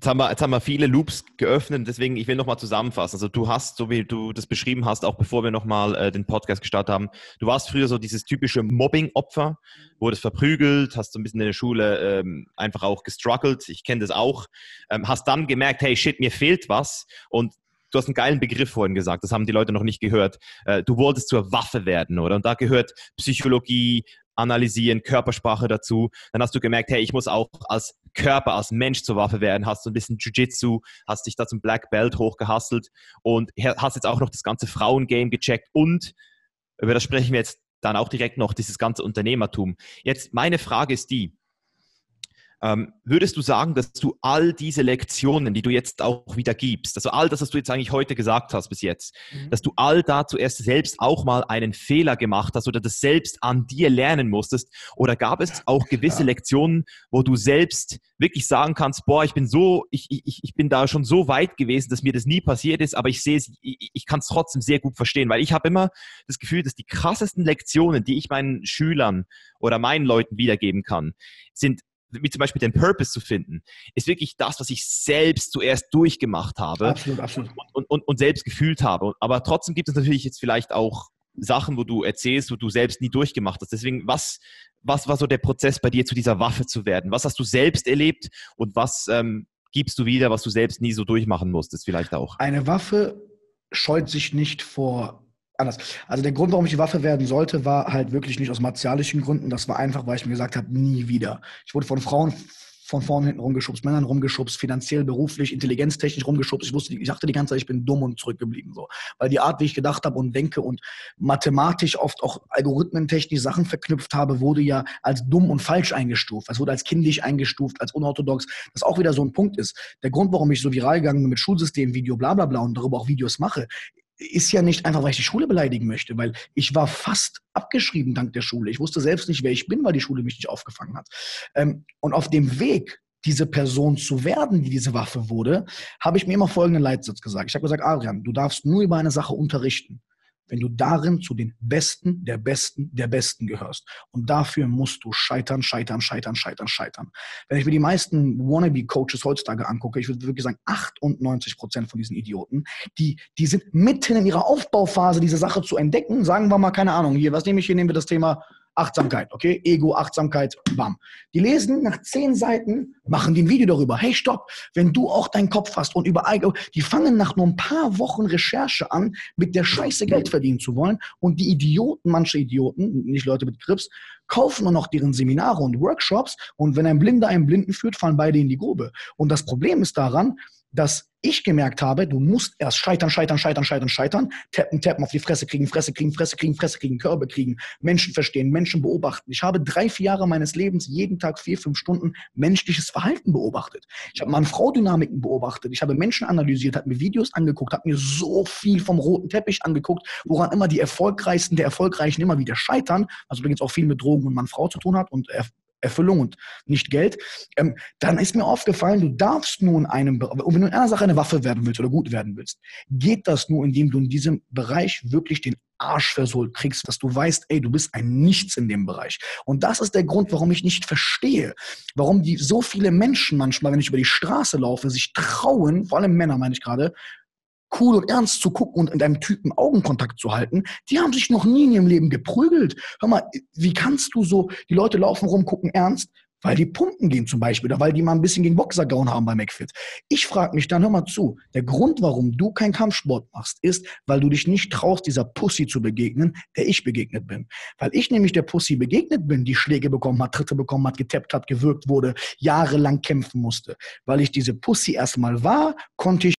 Jetzt haben, wir, jetzt haben wir viele Loops geöffnet, deswegen ich will nochmal zusammenfassen. Also du hast, so wie du das beschrieben hast, auch bevor wir nochmal äh, den Podcast gestartet haben, du warst früher so dieses typische Mobbing-Opfer, wurdest verprügelt, hast so ein bisschen in der Schule ähm, einfach auch gestruggelt, ich kenne das auch, ähm, hast dann gemerkt, hey shit, mir fehlt was und du hast einen geilen Begriff vorhin gesagt, das haben die Leute noch nicht gehört. Äh, du wolltest zur Waffe werden, oder? Und da gehört Psychologie, analysieren, Körpersprache dazu. Dann hast du gemerkt, hey, ich muss auch als Körper, als Mensch zur Waffe werden. Hast du ein bisschen Jiu-Jitsu, hast dich da zum Black Belt hochgehustelt und hast jetzt auch noch das ganze Frauengame gecheckt und über das sprechen wir jetzt dann auch direkt noch, dieses ganze Unternehmertum. Jetzt meine Frage ist die, ähm, würdest du sagen, dass du all diese Lektionen, die du jetzt auch wieder gibst, also all das, was du jetzt eigentlich heute gesagt hast bis jetzt, mhm. dass du all da zuerst selbst auch mal einen Fehler gemacht hast oder das selbst an dir lernen musstest? Oder gab es auch gewisse ja. Lektionen, wo du selbst wirklich sagen kannst, boah, ich bin so, ich, ich, ich bin da schon so weit gewesen, dass mir das nie passiert ist, aber ich sehe es, ich, ich kann es trotzdem sehr gut verstehen, weil ich habe immer das Gefühl, dass die krassesten Lektionen, die ich meinen Schülern oder meinen Leuten wiedergeben kann, sind wie zum Beispiel den Purpose zu finden, ist wirklich das, was ich selbst zuerst durchgemacht habe absolut, absolut. Und, und, und selbst gefühlt habe. Aber trotzdem gibt es natürlich jetzt vielleicht auch Sachen, wo du erzählst, wo du selbst nie durchgemacht hast. Deswegen, was, was war so der Prozess bei dir, zu dieser Waffe zu werden? Was hast du selbst erlebt und was ähm, gibst du wieder, was du selbst nie so durchmachen musstest, vielleicht auch? Eine Waffe scheut sich nicht vor anders. Also der Grund, warum ich die Waffe werden sollte, war halt wirklich nicht aus martialischen Gründen. Das war einfach, weil ich mir gesagt habe, nie wieder. Ich wurde von Frauen von vorne hinten rumgeschubst, Männern rumgeschubst, finanziell, beruflich, intelligenztechnisch rumgeschubst. Ich wusste, ich dachte die ganze Zeit, ich bin dumm und zurückgeblieben so, weil die Art, wie ich gedacht habe und denke und mathematisch oft auch algorithmentechnisch Sachen verknüpft habe, wurde ja als dumm und falsch eingestuft. Es wurde als kindisch eingestuft, als unorthodox. Das auch wieder so ein Punkt ist. Der Grund, warum ich so viral gegangen bin mit Schulsystem, Video, bla bla bla und darüber auch Videos mache, ist ja nicht einfach, weil ich die Schule beleidigen möchte, weil ich war fast abgeschrieben dank der Schule. Ich wusste selbst nicht, wer ich bin, weil die Schule mich nicht aufgefangen hat. Ähm, und auf dem Weg, diese Person zu werden, die diese Waffe wurde, habe ich mir immer folgenden Leitsatz gesagt. Ich habe gesagt, Adrian, du darfst nur über eine Sache unterrichten wenn du darin zu den Besten, der Besten, der Besten gehörst. Und dafür musst du scheitern, scheitern, scheitern, scheitern, scheitern. Wenn ich mir die meisten Wannabe-Coaches heutzutage angucke, ich würde wirklich sagen, 98 Prozent von diesen Idioten, die, die sind mitten in ihrer Aufbauphase, diese Sache zu entdecken. Sagen wir mal, keine Ahnung, hier, was nehme ich hier? Nehmen wir das Thema Achtsamkeit, okay? Ego, Achtsamkeit, bam. Die lesen nach zehn Seiten, machen die ein Video darüber. Hey, stopp, wenn du auch deinen Kopf hast und überall, die fangen nach nur ein paar Wochen Recherche an, mit der Scheiße Geld verdienen zu wollen. Und die Idioten, manche Idioten, nicht Leute mit Grips, kaufen nur noch deren Seminare und Workshops. Und wenn ein Blinder einen Blinden führt, fallen beide in die Grube. Und das Problem ist daran, dass ich gemerkt habe, du musst erst scheitern, scheitern, scheitern, scheitern, scheitern, tappen, tappen, auf die Fresse kriegen, Fresse kriegen, Fresse kriegen, Fresse kriegen, Körbe kriegen, Menschen verstehen, Menschen beobachten. Ich habe drei, vier Jahre meines Lebens jeden Tag vier, fünf Stunden menschliches Verhalten beobachtet. Ich habe Mann-Frau-Dynamiken beobachtet. Ich habe Menschen analysiert, habe mir Videos angeguckt, habe mir so viel vom roten Teppich angeguckt, woran immer die Erfolgreichsten der Erfolgreichen immer wieder scheitern, was übrigens auch viel mit Drogen und Mann-Frau zu tun hat und Erfüllung und nicht Geld, ähm, dann ist mir aufgefallen, du darfst nur in einem, wenn du in einer Sache eine Waffe werden willst oder gut werden willst, geht das nur, indem du in diesem Bereich wirklich den Arsch versohlt kriegst, dass du weißt, ey, du bist ein Nichts in dem Bereich. Und das ist der Grund, warum ich nicht verstehe, warum die so viele Menschen manchmal, wenn ich über die Straße laufe, sich trauen, vor allem Männer meine ich gerade, cool und ernst zu gucken und in einem Typen Augenkontakt zu halten, die haben sich noch nie in ihrem Leben geprügelt. Hör mal, wie kannst du so, die Leute laufen rum, gucken ernst, weil die pumpen gehen zum Beispiel oder weil die mal ein bisschen gegen Boxer gehauen haben bei McFit. Ich frage mich dann, hör mal zu, der Grund, warum du keinen Kampfsport machst, ist, weil du dich nicht traust, dieser Pussy zu begegnen, der ich begegnet bin. Weil ich nämlich der Pussy begegnet bin, die Schläge bekommen hat, Tritte bekommen hat, getappt hat, gewürgt wurde, jahrelang kämpfen musste. Weil ich diese Pussy erstmal war, konnte ich